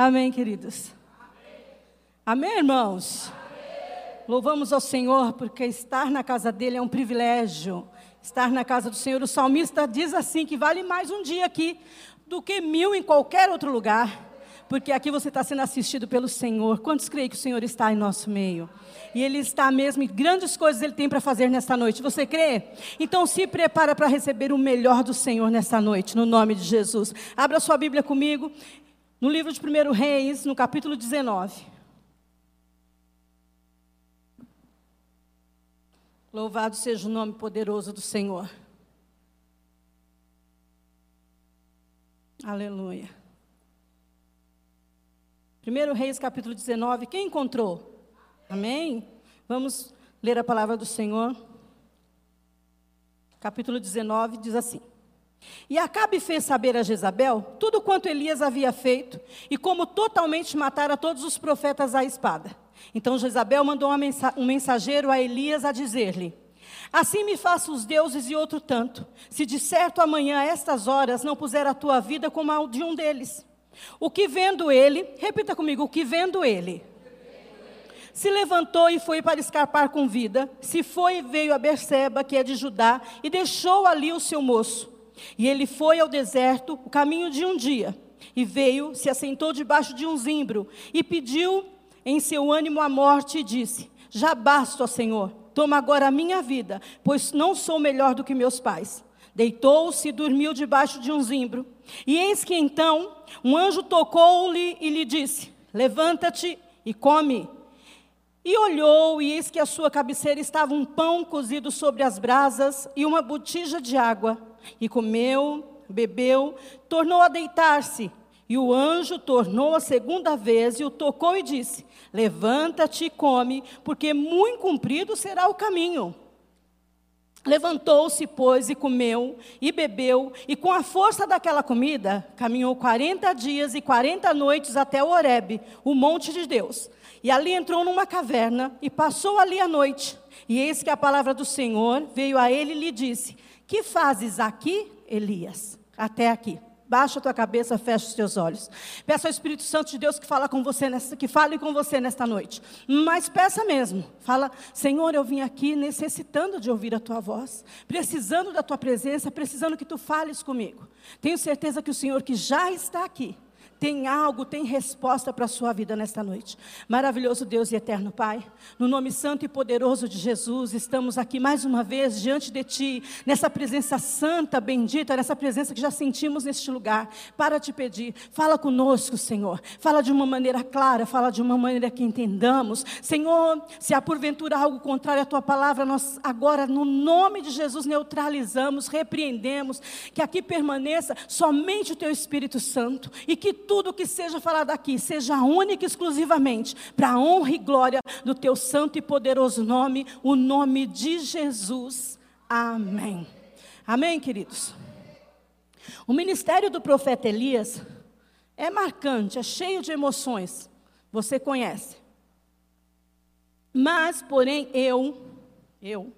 Amém, queridos? Amém, irmãos? Louvamos ao Senhor porque estar na casa dele é um privilégio. Estar na casa do Senhor, o salmista diz assim: que vale mais um dia aqui do que mil em qualquer outro lugar, porque aqui você está sendo assistido pelo Senhor. Quantos creem que o Senhor está em nosso meio? E Ele está mesmo, e grandes coisas Ele tem para fazer nesta noite. Você crê? Então se prepara para receber o melhor do Senhor nesta noite, no nome de Jesus. Abra sua Bíblia comigo. No livro de 1 Reis, no capítulo 19. Louvado seja o nome poderoso do Senhor. Aleluia. 1 Reis, capítulo 19. Quem encontrou? Amém? Vamos ler a palavra do Senhor. Capítulo 19 diz assim: e Acabe fez saber a Jezabel tudo quanto Elias havia feito e como totalmente matara todos os profetas à espada. Então Jezabel mandou um mensageiro a Elias a dizer-lhe: Assim me faça os deuses e outro tanto, se de certo amanhã a estas horas não puser a tua vida como a de um deles. O que vendo ele, repita comigo, o que vendo ele, se levantou e foi para escapar com vida, se foi e veio a Berseba, que é de Judá, e deixou ali o seu moço. E ele foi ao deserto, o caminho de um dia, e veio, se assentou debaixo de um zimbro, e pediu em seu ânimo a morte, e disse: Já basta, Senhor, toma agora a minha vida, pois não sou melhor do que meus pais. Deitou-se e dormiu debaixo de um zimbro. E eis que então um anjo tocou-lhe e lhe disse: Levanta-te e come. E olhou, e eis que à sua cabeceira estava um pão cozido sobre as brasas e uma botija de água. E comeu, bebeu, tornou a deitar-se. E o anjo tornou a segunda vez e o tocou e disse: Levanta-te e come, porque muito comprido será o caminho. Levantou-se, pois, e comeu, e bebeu, e com a força daquela comida, caminhou quarenta dias e quarenta noites até Horebe, o monte de Deus. E ali entrou numa caverna, e passou ali a noite. E eis que a palavra do Senhor veio a ele e lhe disse: que fazes aqui, Elias? Até aqui. Baixa a tua cabeça, fecha os teus olhos. Peça ao Espírito Santo de Deus que fala com você nessa, que fale com você nesta noite. Mas peça mesmo. Fala, Senhor, eu vim aqui necessitando de ouvir a tua voz, precisando da tua presença, precisando que tu fales comigo. Tenho certeza que o Senhor que já está aqui tem algo, tem resposta para a sua vida nesta noite. Maravilhoso Deus e eterno Pai, no nome santo e poderoso de Jesus, estamos aqui mais uma vez diante de Ti, nessa presença santa, bendita, nessa presença que já sentimos neste lugar, para te pedir, fala conosco, Senhor, fala de uma maneira clara, fala de uma maneira que entendamos. Senhor, se há porventura algo contrário à Tua palavra, nós agora, no nome de Jesus, neutralizamos, repreendemos, que aqui permaneça somente o Teu Espírito Santo e que tudo que seja falado aqui seja única e exclusivamente para a honra e glória do teu santo e poderoso nome, o nome de Jesus. Amém. Amém, queridos. O ministério do profeta Elias é marcante, é cheio de emoções. Você conhece. Mas, porém, eu, eu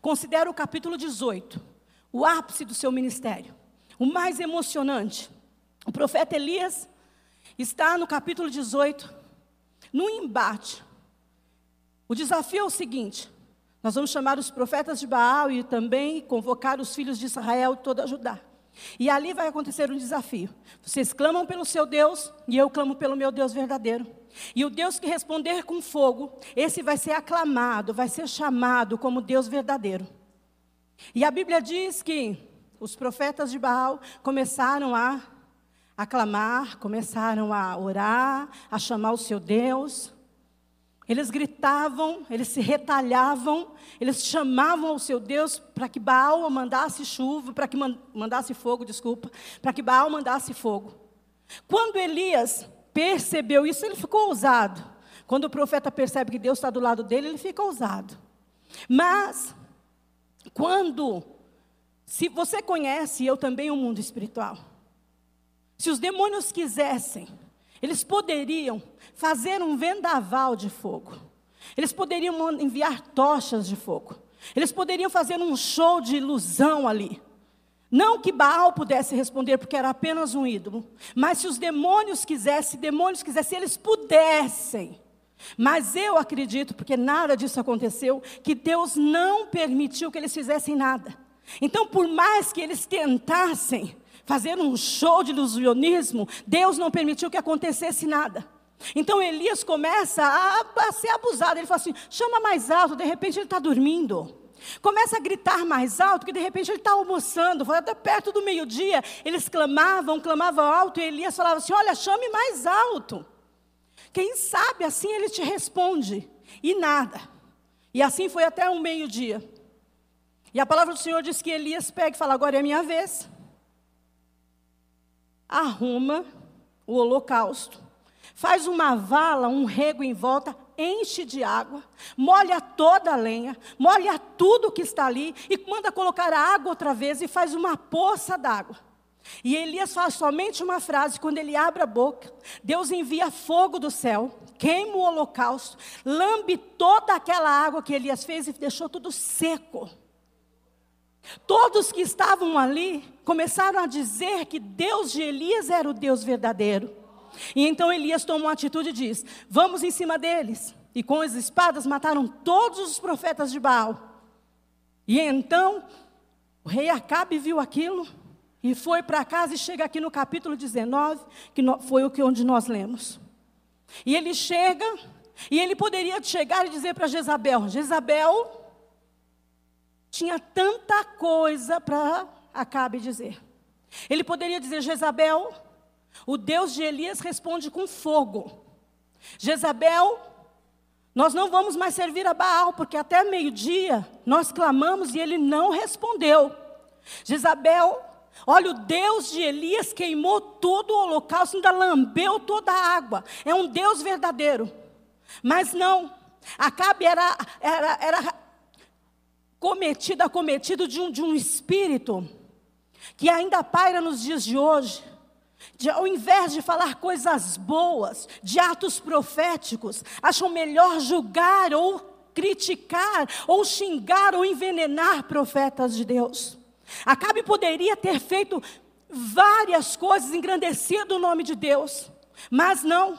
considero o capítulo 18 o ápice do seu ministério, o mais emocionante. O profeta Elias está no capítulo 18, no embate. O desafio é o seguinte: nós vamos chamar os profetas de Baal e também convocar os filhos de Israel e toda Judá. E ali vai acontecer um desafio. Vocês clamam pelo seu Deus e eu clamo pelo meu Deus verdadeiro. E o Deus que responder com fogo, esse vai ser aclamado, vai ser chamado como Deus verdadeiro. E a Bíblia diz que os profetas de Baal começaram a a clamar, começaram a orar, a chamar o seu Deus. Eles gritavam, eles se retalhavam, eles chamavam o seu Deus para que Baal mandasse chuva, para que mandasse fogo, desculpa, para que Baal mandasse fogo. Quando Elias percebeu isso, ele ficou ousado. Quando o profeta percebe que Deus está do lado dele, ele fica ousado. Mas, quando, se você conhece, eu também, o mundo espiritual. Se os demônios quisessem, eles poderiam fazer um vendaval de fogo. Eles poderiam enviar tochas de fogo. Eles poderiam fazer um show de ilusão ali. Não que Baal pudesse responder, porque era apenas um ídolo. Mas se os demônios quisessem, demônios quisessem, eles pudessem. Mas eu acredito, porque nada disso aconteceu, que Deus não permitiu que eles fizessem nada. Então, por mais que eles tentassem fazer um show de ilusionismo, Deus não permitiu que acontecesse nada. Então Elias começa a, a ser abusado. Ele fala assim: chama mais alto, de repente ele está dormindo. Começa a gritar mais alto, que de repente ele está almoçando, foi até perto do meio-dia. Eles clamavam, clamavam alto, e Elias falava assim: Olha, chame mais alto. Quem sabe assim ele te responde. E nada. E assim foi até o meio-dia. E a palavra do Senhor diz que Elias pega e fala: Agora é minha vez. Arruma o holocausto, faz uma vala, um rego em volta, enche de água, molha toda a lenha, molha tudo que está ali e manda colocar a água outra vez e faz uma poça d'água. E Elias faz somente uma frase, quando ele abre a boca, Deus envia fogo do céu, queima o holocausto, lambe toda aquela água que Elias fez e deixou tudo seco. Todos que estavam ali começaram a dizer que Deus de Elias era o Deus verdadeiro. E então Elias toma uma atitude e diz: Vamos em cima deles. E com as espadas mataram todos os profetas de Baal. E então o rei Acabe viu aquilo e foi para casa e chega aqui no capítulo 19, que foi o que onde nós lemos. E ele chega e ele poderia chegar e dizer para Jezabel: Jezabel tinha tanta coisa para Acabe dizer. Ele poderia dizer: Jezabel, o Deus de Elias responde com fogo. Jezabel, nós não vamos mais servir a Baal, porque até meio-dia nós clamamos e ele não respondeu. Jezabel, olha, o Deus de Elias queimou todo o holocausto, ainda lambeu toda a água. É um Deus verdadeiro. Mas não, Acabe era, era, era cometido, acometido de um, de um espírito que ainda paira nos dias de hoje de, ao invés de falar coisas boas, de atos proféticos, acham melhor julgar ou criticar, ou xingar ou envenenar profetas de Deus. Acabe poderia ter feito várias coisas, engrandecido o nome de Deus, mas não.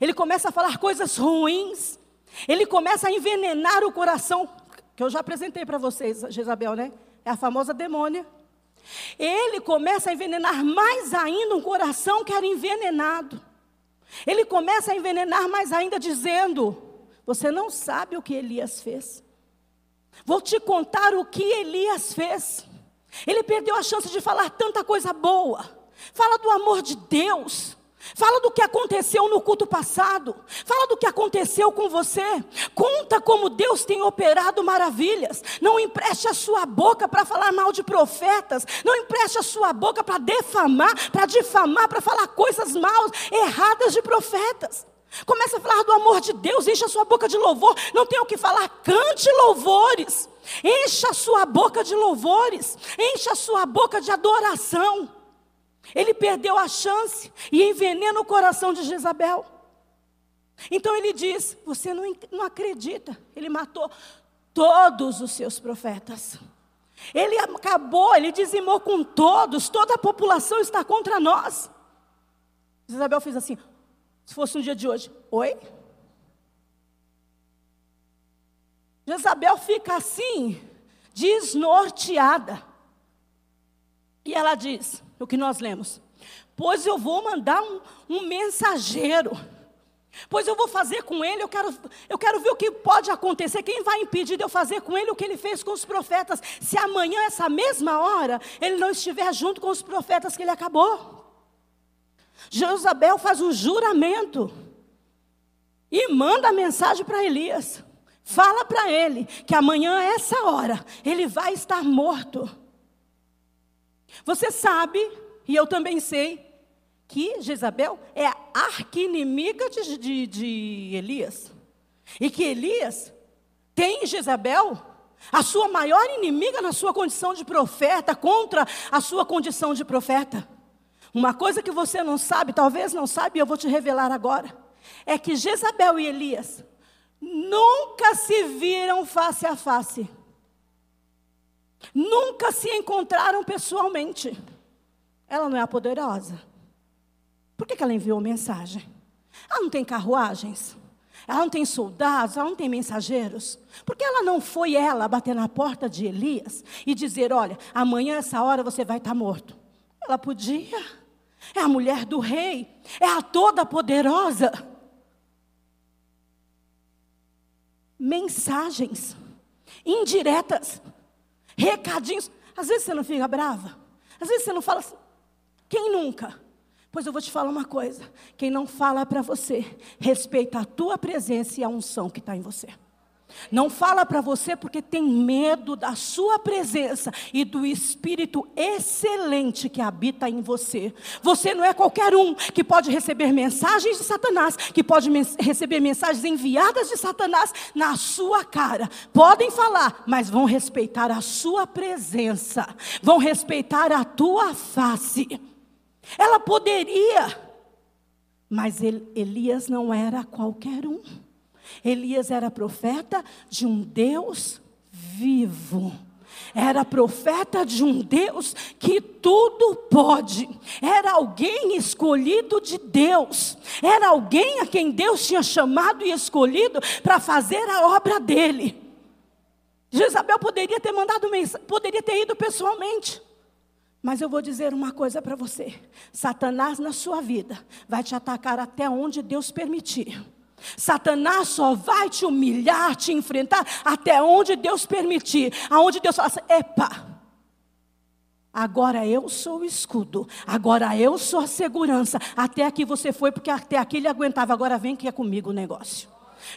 Ele começa a falar coisas ruins, ele começa a envenenar o coração, que eu já apresentei para vocês, Jezabel, né? É a famosa demônia. Ele começa a envenenar mais ainda um coração que era envenenado. Ele começa a envenenar mais ainda, dizendo: Você não sabe o que Elias fez. Vou te contar o que Elias fez. Ele perdeu a chance de falar tanta coisa boa. Fala do amor de Deus. Fala do que aconteceu no culto passado. Fala do que aconteceu com você. Conta como Deus tem operado maravilhas. Não empreste a sua boca para falar mal de profetas. Não empreste a sua boca para defamar, para difamar, para falar coisas maus, erradas de profetas. Comece a falar do amor de Deus, encha a sua boca de louvor. Não tem o que falar, cante louvores. Encha a sua boca de louvores. Encha a sua boca de adoração. Ele perdeu a chance e envenena o coração de Jezabel. Então ele diz: Você não, não acredita, ele matou todos os seus profetas. Ele acabou, ele dizimou com todos, toda a população está contra nós. Isabel fez assim: se fosse um dia de hoje, oi? Jezabel fica assim, desnorteada. E ela diz: o que nós lemos. Pois eu vou mandar um, um mensageiro. Pois eu vou fazer com ele, eu quero, eu quero ver o que pode acontecer. Quem vai impedir de eu fazer com ele o que ele fez com os profetas? Se amanhã, essa mesma hora, ele não estiver junto com os profetas que ele acabou. Jezabel faz um juramento e manda a mensagem para Elias. Fala para ele que amanhã, essa hora, ele vai estar morto. Você sabe, e eu também sei, que Jezabel é a arquinimiga de, de, de Elias. E que Elias tem Jezabel a sua maior inimiga na sua condição de profeta, contra a sua condição de profeta. Uma coisa que você não sabe, talvez não sabe, e eu vou te revelar agora, é que Jezabel e Elias nunca se viram face a face. Nunca se encontraram pessoalmente. Ela não é a poderosa. Por que, que ela enviou mensagem? Ela não tem carruagens? Ela não tem soldados, ela não tem mensageiros. Por que ela não foi ela bater na porta de Elias e dizer: Olha, amanhã, essa hora, você vai estar morto? Ela podia. É a mulher do rei, é a toda poderosa. Mensagens indiretas, recadinhos. Às vezes você não fica brava, às vezes você não fala assim. Quem nunca? Pois eu vou te falar uma coisa: quem não fala para você, respeita a tua presença e a unção que está em você. Não fala para você porque tem medo da sua presença e do espírito excelente que habita em você. Você não é qualquer um que pode receber mensagens de Satanás, que pode mens receber mensagens enviadas de Satanás na sua cara. Podem falar, mas vão respeitar a sua presença, vão respeitar a tua face. Ela poderia, mas Elias não era qualquer um. Elias era profeta de um Deus vivo. Era profeta de um Deus que tudo pode. Era alguém escolhido de Deus. Era alguém a quem Deus tinha chamado e escolhido para fazer a obra dele. Jezabel poderia ter mandado mensagem, poderia ter ido pessoalmente. Mas eu vou dizer uma coisa para você: Satanás na sua vida vai te atacar até onde Deus permitir. Satanás só vai te humilhar, te enfrentar até onde Deus permitir, aonde Deus fala assim, epa. Agora eu sou o escudo, agora eu sou a segurança. Até aqui você foi, porque até aqui ele aguentava, agora vem que é comigo o negócio.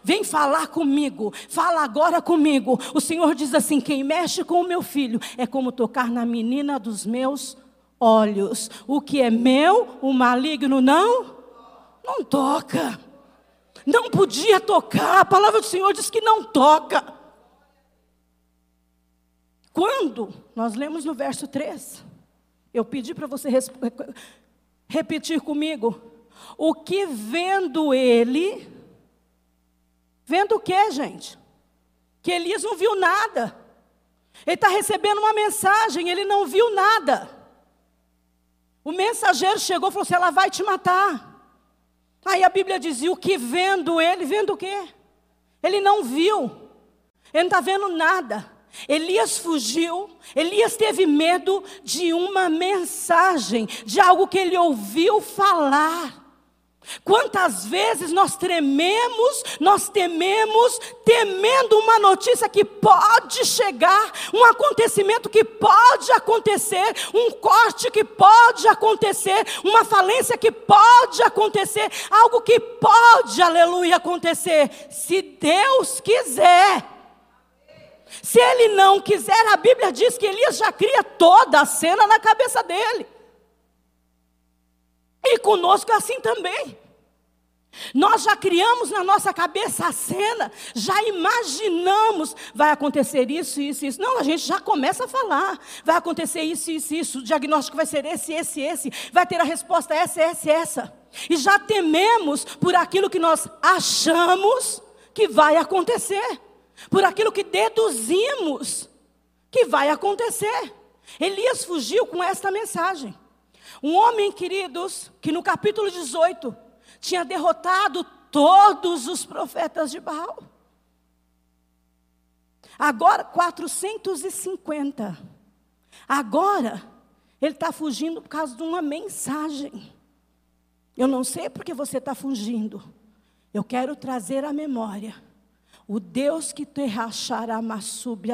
Vem falar comigo, fala agora comigo. O Senhor diz assim: quem mexe com o meu filho é como tocar na menina dos meus olhos. O que é meu, o maligno não, não toca. Não podia tocar, a palavra do Senhor diz que não toca. Quando nós lemos no verso 3, eu pedi para você repetir comigo. O que vendo ele, Vendo o que, gente? Que Elias não viu nada. Ele está recebendo uma mensagem, ele não viu nada. O mensageiro chegou e falou assim: ela vai te matar. Aí a Bíblia dizia: o que vendo ele, vendo o quê? Ele não viu, ele não está vendo nada. Elias fugiu, Elias teve medo de uma mensagem, de algo que ele ouviu falar. Quantas vezes nós trememos, nós tememos, temendo uma notícia que pode chegar, um acontecimento que pode acontecer, um corte que pode acontecer, uma falência que pode acontecer, algo que pode, aleluia, acontecer, se Deus quiser. Se Ele não quiser, a Bíblia diz que Elias já cria toda a cena na cabeça dele. Conosco é assim também. Nós já criamos na nossa cabeça a cena, já imaginamos, vai acontecer isso, isso, isso. Não, a gente já começa a falar, vai acontecer isso, isso, isso. O diagnóstico vai ser esse, esse, esse. Vai ter a resposta essa, essa, essa. E já tememos por aquilo que nós achamos que vai acontecer, por aquilo que deduzimos que vai acontecer. Elias fugiu com esta mensagem. Um homem, queridos, que no capítulo 18 tinha derrotado todos os profetas de Baal. Agora, 450. Agora, ele está fugindo por causa de uma mensagem. Eu não sei porque você está fugindo. Eu quero trazer à memória o Deus que te rachará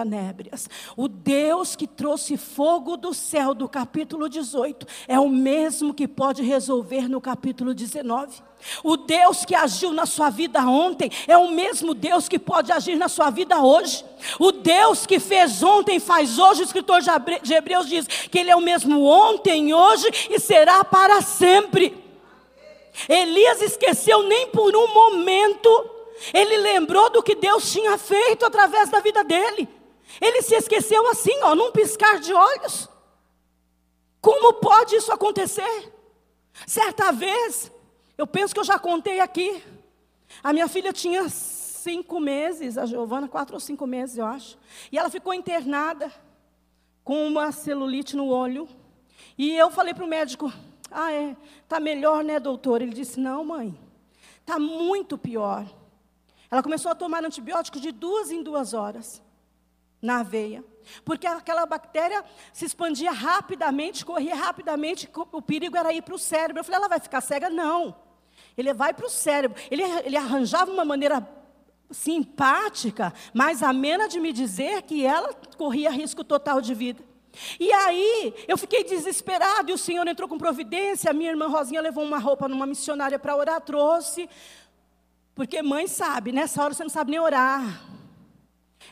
nébrias, o Deus que trouxe fogo do céu do capítulo 18, é o mesmo que pode resolver no capítulo 19. O Deus que agiu na sua vida ontem é o mesmo Deus que pode agir na sua vida hoje. O Deus que fez ontem faz hoje. O escritor de Hebreus diz que Ele é o mesmo ontem, hoje e será para sempre. Elias esqueceu nem por um momento ele lembrou do que Deus tinha feito através da vida dele. Ele se esqueceu assim, ó, num piscar de olhos. Como pode isso acontecer? Certa vez, eu penso que eu já contei aqui. A minha filha tinha cinco meses, a Giovana, quatro ou cinco meses, eu acho. E ela ficou internada. com uma celulite no olho. E eu falei para o médico: Ah, é, tá melhor, né, doutor? Ele disse: Não, mãe, tá muito pior. Ela começou a tomar antibiótico de duas em duas horas na veia, porque aquela bactéria se expandia rapidamente, corria rapidamente, o perigo era ir para o cérebro. Eu falei: Ela vai ficar cega? Não. Ele vai para o cérebro. Ele, ele arranjava uma maneira simpática, mas amena de me dizer que ela corria risco total de vida. E aí, eu fiquei desesperado, e o Senhor entrou com providência. A minha irmã Rosinha levou uma roupa numa missionária para orar, trouxe. Porque mãe sabe, nessa hora você não sabe nem orar.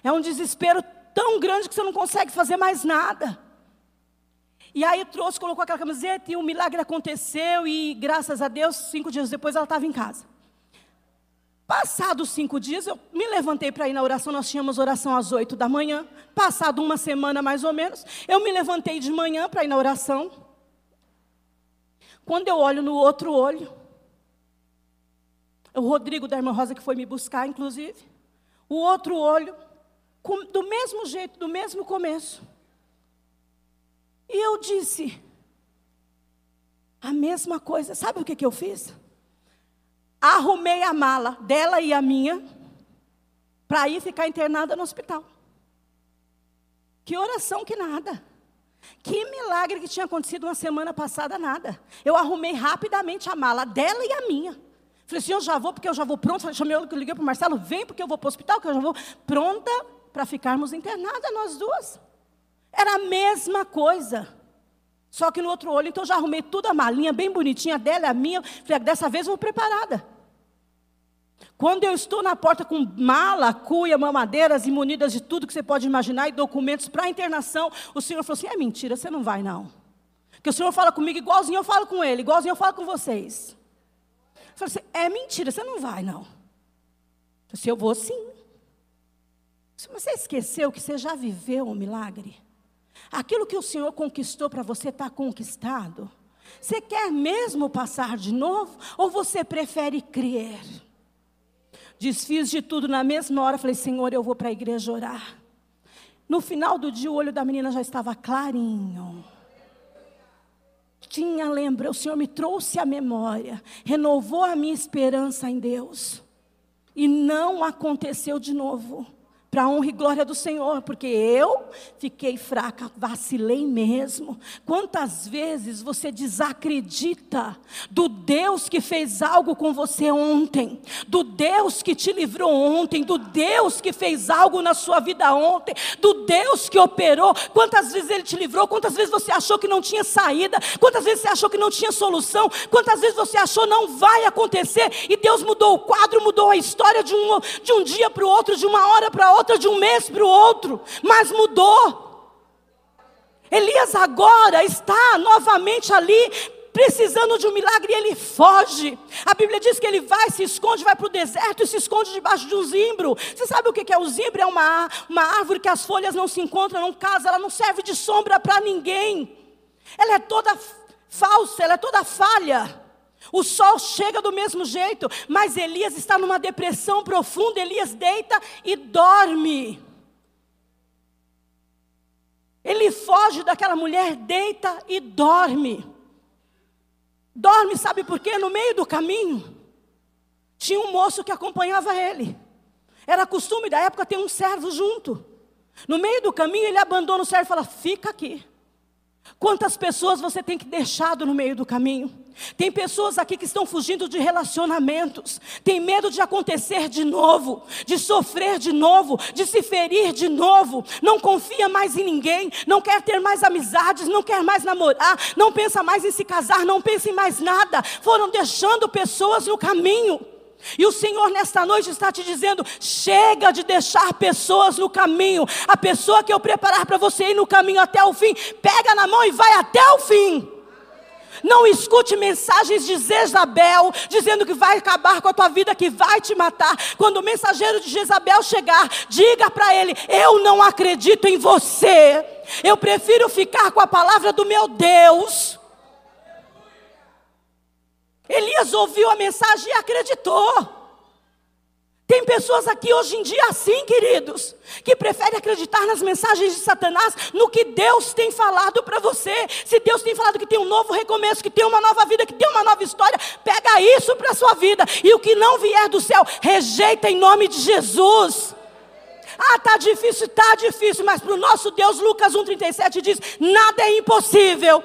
É um desespero tão grande que você não consegue fazer mais nada. E aí trouxe, colocou aquela camiseta e um milagre aconteceu. E graças a Deus, cinco dias depois ela estava em casa. Passados cinco dias, eu me levantei para ir na oração. Nós tínhamos oração às oito da manhã. Passado uma semana mais ou menos, eu me levantei de manhã para ir na oração. Quando eu olho no outro olho, o Rodrigo da irmã Rosa que foi me buscar, inclusive, o outro olho, com, do mesmo jeito, do mesmo começo. E eu disse, a mesma coisa. Sabe o que, que eu fiz? arrumei a mala dela e a minha para ir ficar internada no hospital. Que oração que nada. Que milagre que tinha acontecido uma semana passada, nada. Eu arrumei rapidamente a mala dela e a minha. Falei assim, eu já vou, porque eu já vou pronto. Chamei, eu liguei para o Marcelo, vem, porque eu vou para o hospital, que eu já vou pronta para ficarmos internadas, nós duas. Era a mesma coisa. Só que no outro olho, então já arrumei tudo a malinha bem bonitinha dela, a minha. Falei, dessa vez eu vou preparada. Quando eu estou na porta com mala, cuia, mamadeiras e munidas de tudo que você pode imaginar e documentos para internação, o Senhor falou assim: é mentira, você não vai não. Porque o Senhor fala comigo igualzinho eu falo com ele, igualzinho eu falo com vocês. Eu falei assim: é mentira, você não vai não. Eu disse: eu vou sim. Se você esqueceu que você já viveu um milagre, aquilo que o Senhor conquistou para você está conquistado. Você quer mesmo passar de novo ou você prefere crer? Desfiz de tudo na mesma hora, falei, Senhor, eu vou para a igreja orar. No final do dia, o olho da menina já estava clarinho. Tinha lembra, o Senhor me trouxe a memória, renovou a minha esperança em Deus. E não aconteceu de novo para a honra e glória do Senhor, porque eu fiquei fraca, vacilei mesmo. Quantas vezes você desacredita do Deus que fez algo com você ontem, do Deus que te livrou ontem, do Deus que fez algo na sua vida ontem, do Deus que operou? Quantas vezes ele te livrou? Quantas vezes você achou que não tinha saída? Quantas vezes você achou que não tinha solução? Quantas vezes você achou não vai acontecer? E Deus mudou o quadro, mudou a história de um, de um dia para o outro, de uma hora para outra outra de um mês para o outro, mas mudou. Elias agora está novamente ali, precisando de um milagre, e ele foge. A Bíblia diz que ele vai, se esconde, vai para o deserto e se esconde debaixo de um zimbro. Você sabe o que é o zimbro? É uma, uma árvore que as folhas não se encontram, não casa, ela não serve de sombra para ninguém. Ela é toda falsa, ela é toda falha. O sol chega do mesmo jeito, mas Elias está numa depressão profunda. Elias deita e dorme. Ele foge daquela mulher, deita e dorme. Dorme, sabe por quê? No meio do caminho, tinha um moço que acompanhava ele. Era costume da época ter um servo junto. No meio do caminho, ele abandona o servo e fala: Fica aqui. Quantas pessoas você tem que deixado no meio do caminho? Tem pessoas aqui que estão fugindo de relacionamentos, tem medo de acontecer de novo, de sofrer de novo, de se ferir de novo, não confia mais em ninguém, não quer ter mais amizades, não quer mais namorar, não pensa mais em se casar, não pensa em mais nada, foram deixando pessoas no caminho. E o Senhor nesta noite está te dizendo: chega de deixar pessoas no caminho. A pessoa que eu preparar para você ir no caminho até o fim, pega na mão e vai até o fim. Não escute mensagens de Jezabel dizendo que vai acabar com a tua vida, que vai te matar. Quando o mensageiro de Jezabel chegar, diga para ele: Eu não acredito em você. Eu prefiro ficar com a palavra do meu Deus. Elias ouviu a mensagem e acreditou. Tem pessoas aqui hoje em dia assim, queridos, que preferem acreditar nas mensagens de Satanás, no que Deus tem falado para você. Se Deus tem falado que tem um novo recomeço, que tem uma nova vida, que tem uma nova história, pega isso para a sua vida. E o que não vier do céu, rejeita em nome de Jesus. Ah, tá difícil, tá difícil, mas para o nosso Deus, Lucas 1,37 diz: nada é impossível.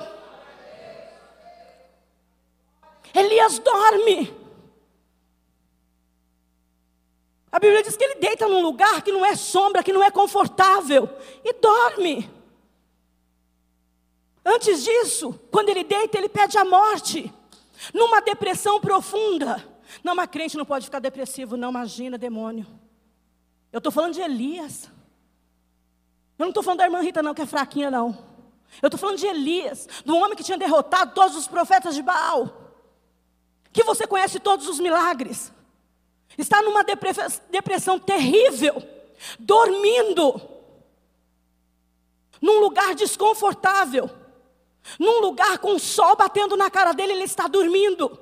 Elias dorme. A Bíblia diz que ele deita num lugar que não é sombra, que não é confortável, e dorme. Antes disso, quando ele deita, ele pede a morte, numa depressão profunda. Não, mas crente não pode ficar depressivo, não, imagina, demônio. Eu estou falando de Elias. Eu não estou falando da irmã Rita, não, que é fraquinha, não. Eu estou falando de Elias, do homem que tinha derrotado todos os profetas de Baal, que você conhece todos os milagres. Está numa depressão terrível, dormindo, num lugar desconfortável, num lugar com o sol batendo na cara dele, ele está dormindo.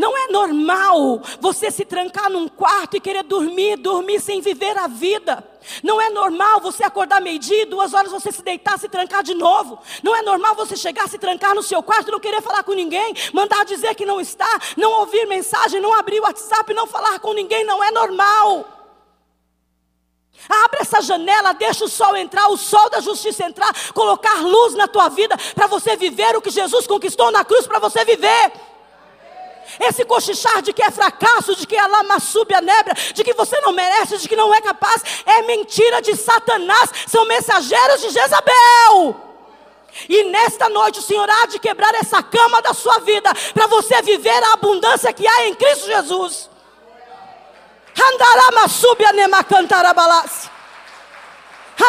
Não é normal você se trancar num quarto e querer dormir, dormir sem viver a vida. Não é normal você acordar meio-dia, duas horas você se deitar, se trancar de novo. Não é normal você chegar, se trancar no seu quarto, não querer falar com ninguém, mandar dizer que não está, não ouvir mensagem, não abrir o WhatsApp, não falar com ninguém. Não é normal. Abre essa janela, deixa o sol entrar, o sol da justiça entrar, colocar luz na tua vida para você viver o que Jesus conquistou na cruz para você viver. Esse cochichar de que é fracasso, de que é lamassúbia nebra, de que você não merece, de que não é capaz, é mentira de Satanás, são mensageiros de Jezabel. E nesta noite o Senhor há de quebrar essa cama da sua vida, para você viver a abundância que há em Cristo Jesus.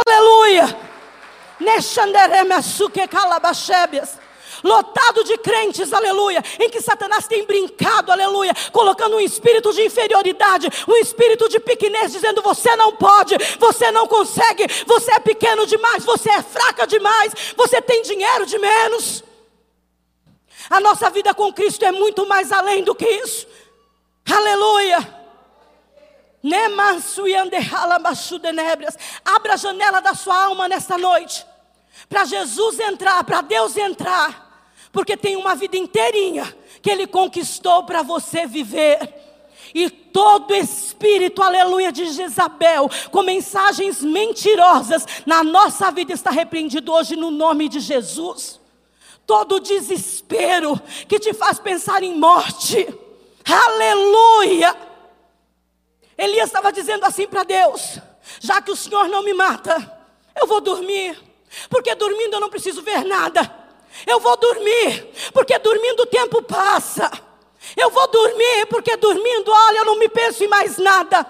Aleluia. Suke calabashebias lotado de crentes, aleluia, em que Satanás tem brincado, aleluia, colocando um espírito de inferioridade, um espírito de pequenez, dizendo: você não pode, você não consegue, você é pequeno demais, você é fraca demais, você tem dinheiro de menos. A nossa vida com Cristo é muito mais além do que isso, aleluia. Abra a janela da sua alma nesta noite. Para Jesus entrar, para Deus entrar porque tem uma vida inteirinha que Ele conquistou para você viver. E todo espírito, aleluia, de Jezabel, com mensagens mentirosas na nossa vida está repreendido hoje no nome de Jesus. Todo desespero que te faz pensar em morte, aleluia. Elias estava dizendo assim para Deus: já que o Senhor não me mata, eu vou dormir, porque dormindo eu não preciso ver nada. Eu vou dormir, porque dormindo o tempo passa. Eu vou dormir, porque dormindo, olha, eu não me penso em mais nada.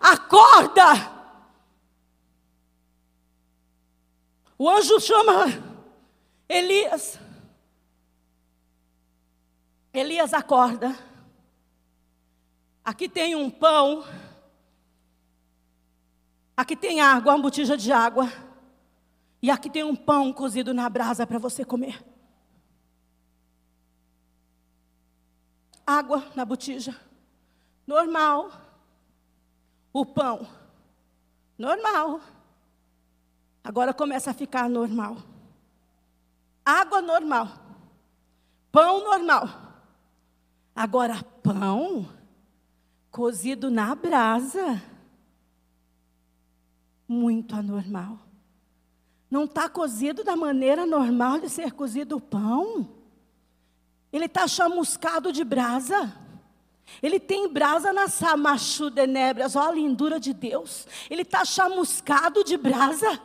Acorda. O anjo chama Elias. Elias acorda. Aqui tem um pão. Aqui tem água, uma botija de água. E aqui tem um pão cozido na brasa para você comer. Água na botija. Normal. O pão. Normal. Agora começa a ficar normal. Água normal. Pão normal. Agora, pão cozido na brasa. Muito anormal. Não está cozido da maneira normal de ser cozido o pão. Ele está chamuscado de brasa. Ele tem brasa na samachu denebras. Olha a lindura de Deus. Ele está chamuscado de brasa.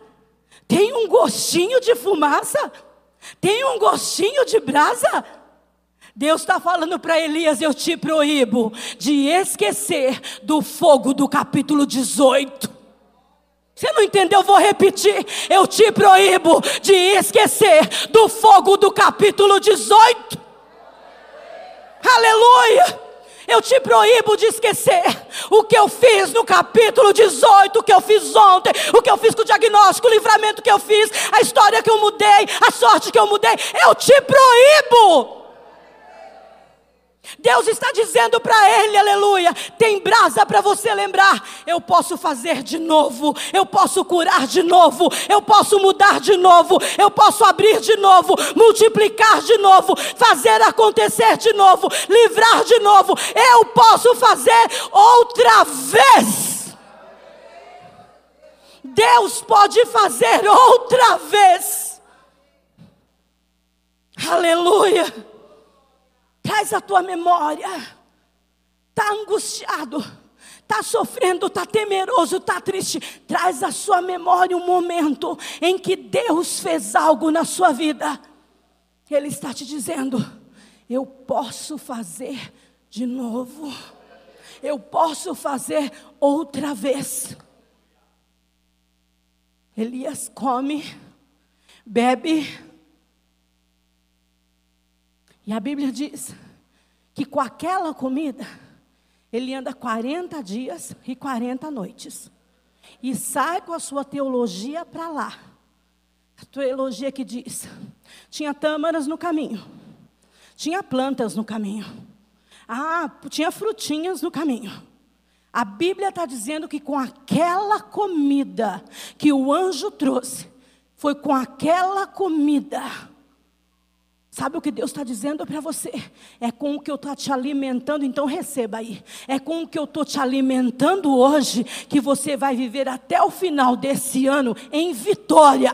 Tem um gostinho de fumaça. Tem um gostinho de brasa. Deus está falando para Elias: Eu te proíbo de esquecer do fogo do capítulo 18. Você não entendeu? Vou repetir. Eu te proíbo de esquecer do fogo do capítulo 18. Aleluia! Eu te proíbo de esquecer o que eu fiz no capítulo 18, o que eu fiz ontem, o que eu fiz com o diagnóstico, o livramento que eu fiz, a história que eu mudei, a sorte que eu mudei. Eu te proíbo. Deus está dizendo para ele, aleluia, tem brasa para você lembrar. Eu posso fazer de novo, eu posso curar de novo, eu posso mudar de novo, eu posso abrir de novo, multiplicar de novo, fazer acontecer de novo, livrar de novo. Eu posso fazer outra vez. Deus pode fazer outra vez. Aleluia. Traz a tua memória. Está angustiado, está sofrendo, está temeroso, está triste. Traz a sua memória um momento em que Deus fez algo na sua vida. Ele está te dizendo: Eu posso fazer de novo. Eu posso fazer outra vez. Elias come, bebe, e a Bíblia diz que com aquela comida, ele anda 40 dias e 40 noites. E sai com a sua teologia para lá. A teologia que diz: tinha tâmaras no caminho, tinha plantas no caminho, ah, tinha frutinhas no caminho. A Bíblia está dizendo que com aquela comida que o anjo trouxe, foi com aquela comida Sabe o que Deus está dizendo para você? É com o que eu estou te alimentando, então receba aí. É com o que eu estou te alimentando hoje que você vai viver até o final desse ano em vitória.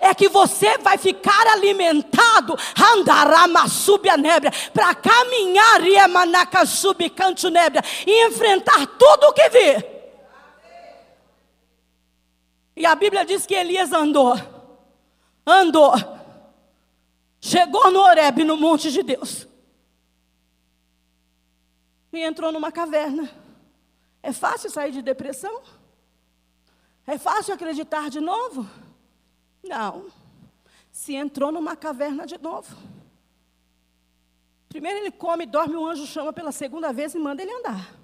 É que você vai ficar alimentado, andarama nébria, para caminhar e subcanto nébria e enfrentar tudo o que vir. E a Bíblia diz que Elias andou, andou Chegou no Horeb, no monte de Deus. E entrou numa caverna. É fácil sair de depressão? É fácil acreditar de novo? Não. Se entrou numa caverna de novo. Primeiro ele come, dorme, o anjo chama pela segunda vez e manda ele andar.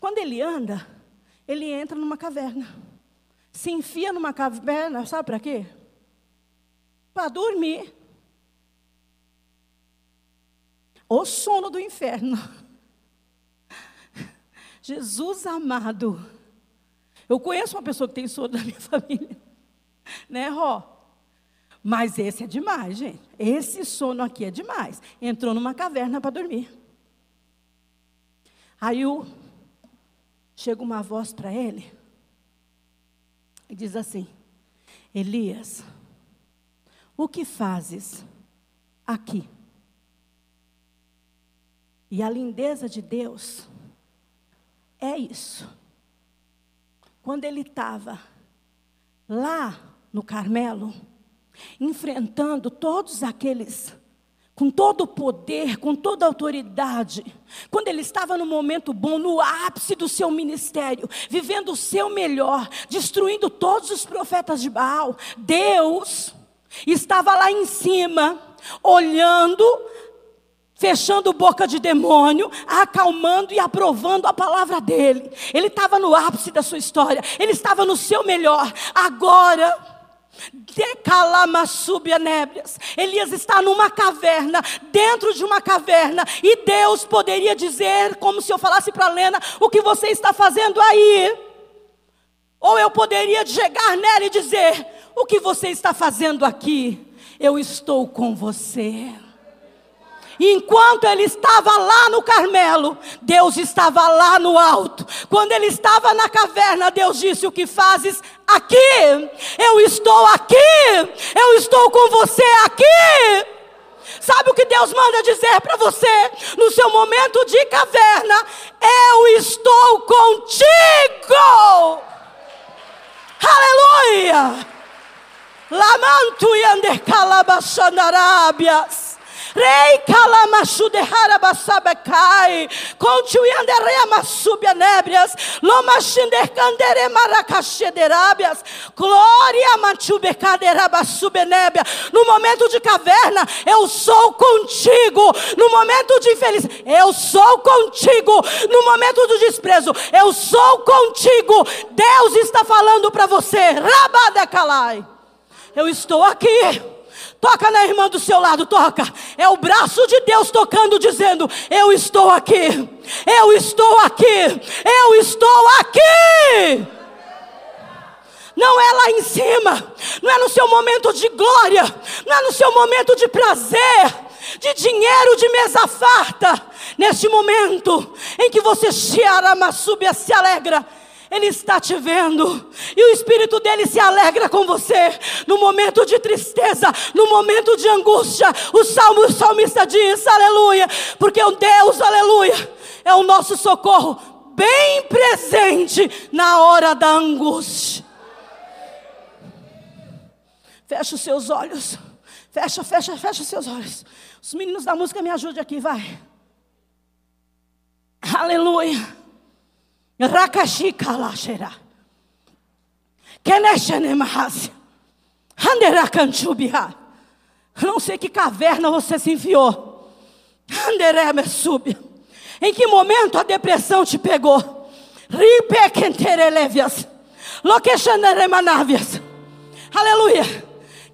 Quando ele anda, ele entra numa caverna. Se enfia numa caverna, sabe para quê? Para dormir. O sono do inferno. Jesus amado. Eu conheço uma pessoa que tem sono da minha família. Né, Ró? Mas esse é demais, gente. Esse sono aqui é demais. Entrou numa caverna para dormir. Aí o, chega uma voz para ele e diz assim: Elias, o que fazes aqui? E a lindeza de Deus é isso. Quando ele estava lá no Carmelo, enfrentando todos aqueles, com todo o poder, com toda a autoridade, quando ele estava no momento bom, no ápice do seu ministério, vivendo o seu melhor, destruindo todos os profetas de Baal, Deus estava lá em cima, olhando fechando boca de demônio, acalmando e aprovando a palavra dele. Ele estava no ápice da sua história, ele estava no seu melhor. Agora, nébrias. Elias está numa caverna, dentro de uma caverna, e Deus poderia dizer, como se eu falasse para Lena, o que você está fazendo aí? Ou eu poderia chegar nela e dizer: o que você está fazendo aqui? Eu estou com você. Enquanto ele estava lá no Carmelo, Deus estava lá no alto. Quando ele estava na caverna, Deus disse: O que fazes aqui? Eu estou aqui. Eu estou com você aqui. Sabe o que Deus manda dizer para você no seu momento de caverna? Eu estou contigo. Aleluia! Lamantu e andercalabasanarábias. Rei calamasudehara basabekai. Contuianderea masubia nébrias. Lomashinder candere maracachederábias. Glória manchubecadeira basubenébia. No momento de caverna, eu sou contigo. No momento de infelicidade, eu sou contigo. No momento do desprezo, eu sou contigo. Deus está falando para você. Rabadecalai. Eu estou aqui Toca na irmã do seu lado, toca. É o braço de Deus tocando, dizendo: Eu estou aqui, eu estou aqui, eu estou aqui. Não é lá em cima, não é no seu momento de glória, não é no seu momento de prazer, de dinheiro, de mesa farta. Neste momento em que você se alegra, ele está te vendo, e o Espírito dele se alegra com você. No momento de tristeza, no momento de angústia, o salmo o salmista diz: Aleluia, porque o Deus, aleluia, é o nosso socorro, bem presente na hora da angústia. Fecha os seus olhos, fecha, fecha, fecha os seus olhos. Os meninos da música me ajudem aqui, vai. Aleluia. Rakashika lashera. Keneshene mahasi. Handerakanchubiha. Não sei que caverna você se enfiou. Andereme sube. Em que momento a depressão te pegou? Ripekenterelevias. Lokeshaneremanavias. Aleluia.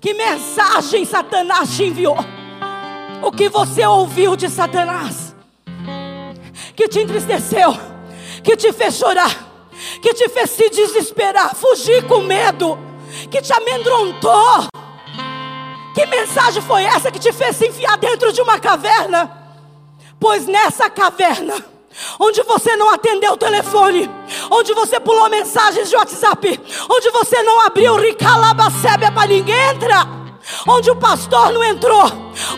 Que mensagem Satanás te enviou? O que você ouviu de Satanás? Que te entristeceu? Que te fez chorar, que te fez se desesperar, fugir com medo, que te amedrontou. Que mensagem foi essa que te fez se enfiar dentro de uma caverna? Pois nessa caverna, onde você não atendeu o telefone, onde você pulou mensagens de WhatsApp, onde você não abriu ricalabacébia para ninguém entrar, onde o pastor não entrou,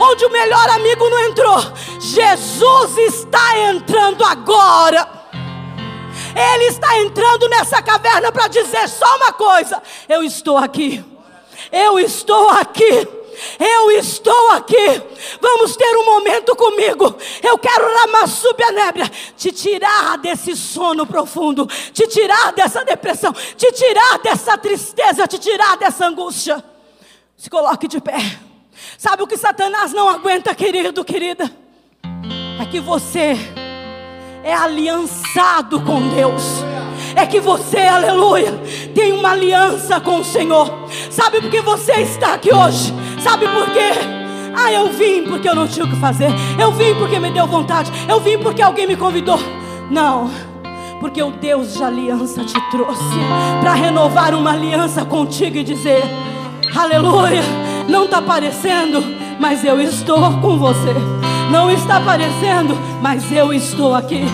onde o melhor amigo não entrou, Jesus está entrando agora. Ele está entrando nessa caverna para dizer só uma coisa: eu estou aqui. Eu estou aqui. Eu estou aqui. Vamos ter um momento comigo. Eu quero a nébria, te tirar desse sono profundo, te tirar dessa depressão, te tirar dessa tristeza, te tirar dessa angústia. Se coloque de pé. Sabe o que Satanás não aguenta, querido, querida? É que você é aliançado com Deus. É que você, aleluia, tem uma aliança com o Senhor. Sabe por que você está aqui hoje? Sabe por quê? Ah, eu vim porque eu não tinha o que fazer. Eu vim porque me deu vontade. Eu vim porque alguém me convidou. Não, porque o Deus de aliança te trouxe para renovar uma aliança contigo e dizer: Aleluia, não está parecendo, mas eu estou com você. Não está aparecendo, mas eu estou aqui.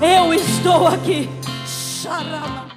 Eu estou aqui. Xarama.